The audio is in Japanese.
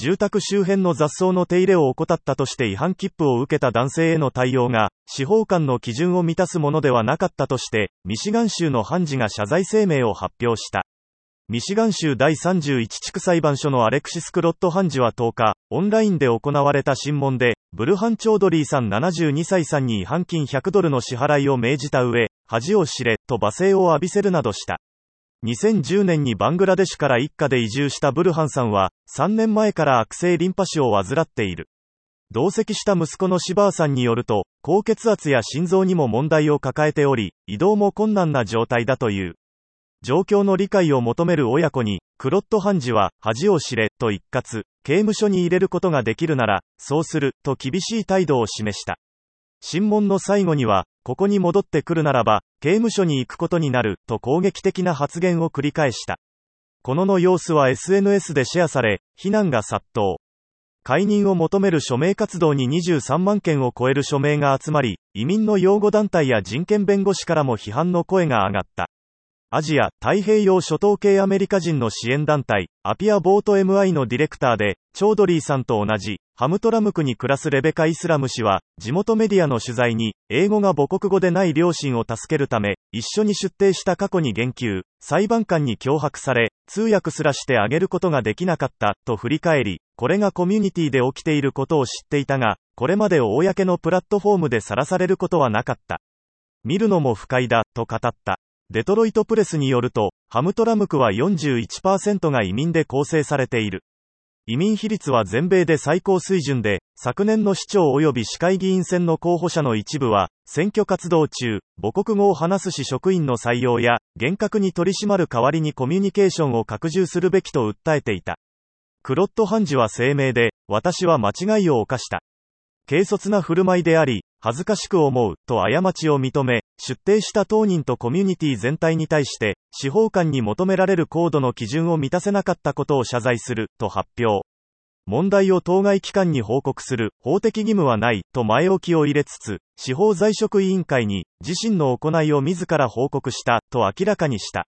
住宅周辺の雑草の手入れを怠ったとして違反切符を受けた男性への対応が、司法官の基準を満たすものではなかったとして、ミシガン州の判事が謝罪声明を発表した。ミシガン州第31地区裁判所のアレクシス・クロット判事は10日、オンラインで行われた審問で、ブルハン・チョードリーさん72歳さんに違反金100ドルの支払いを命じた上、恥を知れ、と罵声を浴びせるなどした。2010年にバングラデシュから一家で移住したブルハンさんは、3年前から悪性リンパ腫を患っている。同席した息子のシバーさんによると、高血圧や心臓にも問題を抱えており、移動も困難な状態だという。状況の理解を求める親子に、クロット判事は、恥を知れ、と一括、刑務所に入れることができるなら、そうする、と厳しい態度を示した。審問の最後には、ここに戻ってくるならば、刑務所に行くことになる、と攻撃的な発言を繰り返した。このの様子は SNS でシェアされ、非難が殺到。解任を求める署名活動に23万件を超える署名が集まり、移民の擁護団体や人権弁護士からも批判の声が上がった。アジア、太平洋諸島系アメリカ人の支援団体、アピアボート MI のディレクターで、チョードリーさんと同じ、ハムトラム区に暮らすレベカ・イスラム氏は、地元メディアの取材に、英語が母国語でない両親を助けるため、一緒に出廷した過去に言及、裁判官に脅迫され、通訳すらしてあげることができなかった、と振り返り、これがコミュニティで起きていることを知っていたが、これまで公のプラットフォームでさらされることはなかった。見るのも不快だ、と語った。デトロイトプレスによると、ハムトラム区は41%が移民で構成されている。移民比率は全米で最高水準で、昨年の市長及び市会議員選の候補者の一部は、選挙活動中、母国語を話す市職員の採用や、厳格に取り締まる代わりにコミュニケーションを拡充するべきと訴えていた。クロット判事は声明で、私は間違いを犯した。軽率な振る舞いであり、恥ずかしく思う、と過ちを認め、出廷した当人とコミュニティ全体に対して、司法官に求められる高度の基準を満たせなかったことを謝罪する、と発表。問題を当該機関に報告する法的義務はない、と前置きを入れつつ、司法在職委員会に自身の行いを自ら報告した、と明らかにした。